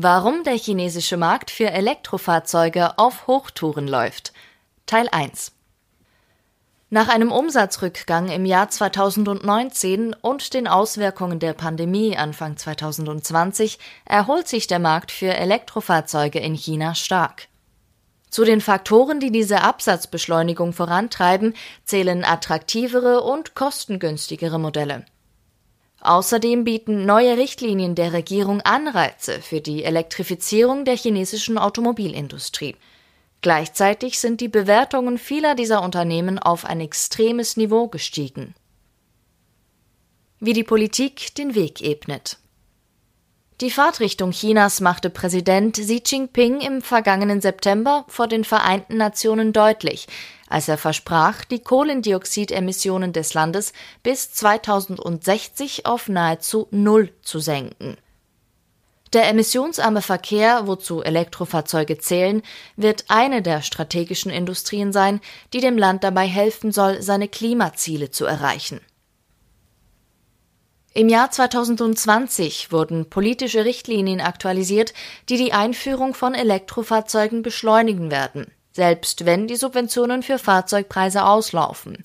Warum der chinesische Markt für Elektrofahrzeuge auf Hochtouren läuft. Teil 1 Nach einem Umsatzrückgang im Jahr 2019 und den Auswirkungen der Pandemie Anfang 2020 erholt sich der Markt für Elektrofahrzeuge in China stark. Zu den Faktoren, die diese Absatzbeschleunigung vorantreiben, zählen attraktivere und kostengünstigere Modelle. Außerdem bieten neue Richtlinien der Regierung Anreize für die Elektrifizierung der chinesischen Automobilindustrie. Gleichzeitig sind die Bewertungen vieler dieser Unternehmen auf ein extremes Niveau gestiegen. Wie die Politik den Weg ebnet. Die Fahrtrichtung Chinas machte Präsident Xi Jinping im vergangenen September vor den Vereinten Nationen deutlich, als er versprach, die Kohlendioxidemissionen des Landes bis 2060 auf nahezu Null zu senken. Der emissionsarme Verkehr, wozu Elektrofahrzeuge zählen, wird eine der strategischen Industrien sein, die dem Land dabei helfen soll, seine Klimaziele zu erreichen. Im Jahr 2020 wurden politische Richtlinien aktualisiert, die die Einführung von Elektrofahrzeugen beschleunigen werden, selbst wenn die Subventionen für Fahrzeugpreise auslaufen.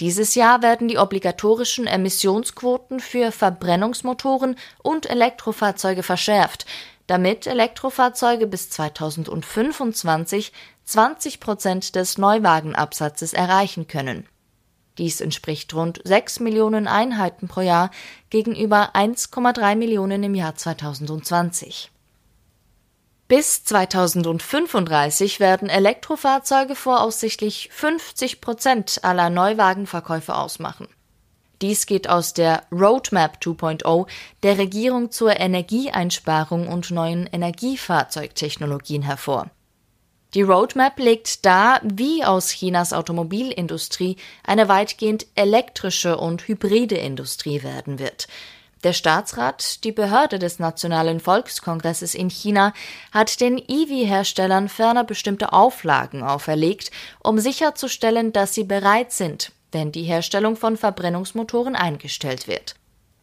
Dieses Jahr werden die obligatorischen Emissionsquoten für Verbrennungsmotoren und Elektrofahrzeuge verschärft, damit Elektrofahrzeuge bis 2025 20 Prozent des Neuwagenabsatzes erreichen können. Dies entspricht rund 6 Millionen Einheiten pro Jahr gegenüber 1,3 Millionen im Jahr 2020. Bis 2035 werden Elektrofahrzeuge voraussichtlich 50 Prozent aller Neuwagenverkäufe ausmachen. Dies geht aus der Roadmap 2.0 der Regierung zur Energieeinsparung und neuen Energiefahrzeugtechnologien hervor. Die Roadmap legt dar, wie aus Chinas Automobilindustrie eine weitgehend elektrische und hybride Industrie werden wird. Der Staatsrat, die Behörde des Nationalen Volkskongresses in China, hat den EV-Herstellern ferner bestimmte Auflagen auferlegt, um sicherzustellen, dass sie bereit sind, wenn die Herstellung von Verbrennungsmotoren eingestellt wird.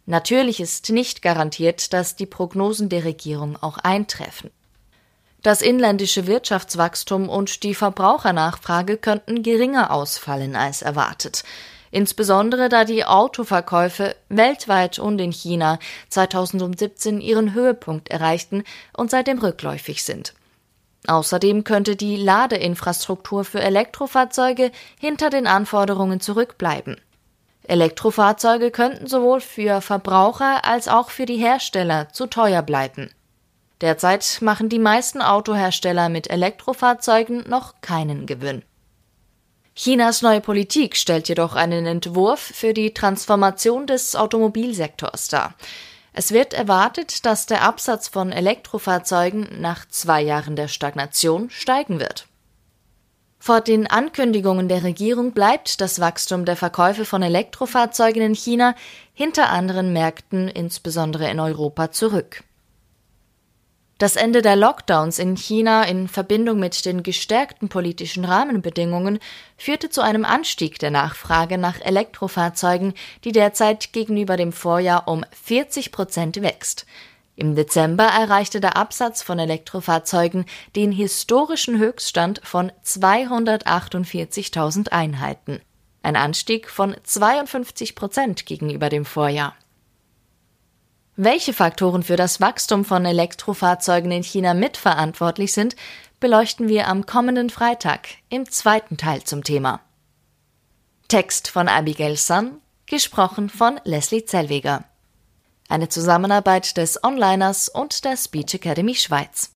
Natürlich ist nicht garantiert, dass die Prognosen der Regierung auch eintreffen. Das inländische Wirtschaftswachstum und die Verbrauchernachfrage könnten geringer ausfallen als erwartet. Insbesondere da die Autoverkäufe weltweit und in China 2017 ihren Höhepunkt erreichten und seitdem rückläufig sind. Außerdem könnte die Ladeinfrastruktur für Elektrofahrzeuge hinter den Anforderungen zurückbleiben. Elektrofahrzeuge könnten sowohl für Verbraucher als auch für die Hersteller zu teuer bleiben. Derzeit machen die meisten Autohersteller mit Elektrofahrzeugen noch keinen Gewinn. Chinas neue Politik stellt jedoch einen Entwurf für die Transformation des Automobilsektors dar. Es wird erwartet, dass der Absatz von Elektrofahrzeugen nach zwei Jahren der Stagnation steigen wird. Vor den Ankündigungen der Regierung bleibt das Wachstum der Verkäufe von Elektrofahrzeugen in China hinter anderen Märkten, insbesondere in Europa, zurück. Das Ende der Lockdowns in China in Verbindung mit den gestärkten politischen Rahmenbedingungen führte zu einem Anstieg der Nachfrage nach Elektrofahrzeugen, die derzeit gegenüber dem Vorjahr um 40 Prozent wächst. Im Dezember erreichte der Absatz von Elektrofahrzeugen den historischen Höchststand von 248.000 Einheiten. Ein Anstieg von 52 Prozent gegenüber dem Vorjahr. Welche Faktoren für das Wachstum von Elektrofahrzeugen in China mitverantwortlich sind, beleuchten wir am kommenden Freitag im zweiten Teil zum Thema. Text von Abigail Sun, gesprochen von Leslie Zellweger. Eine Zusammenarbeit des Onliners und der Speech Academy Schweiz.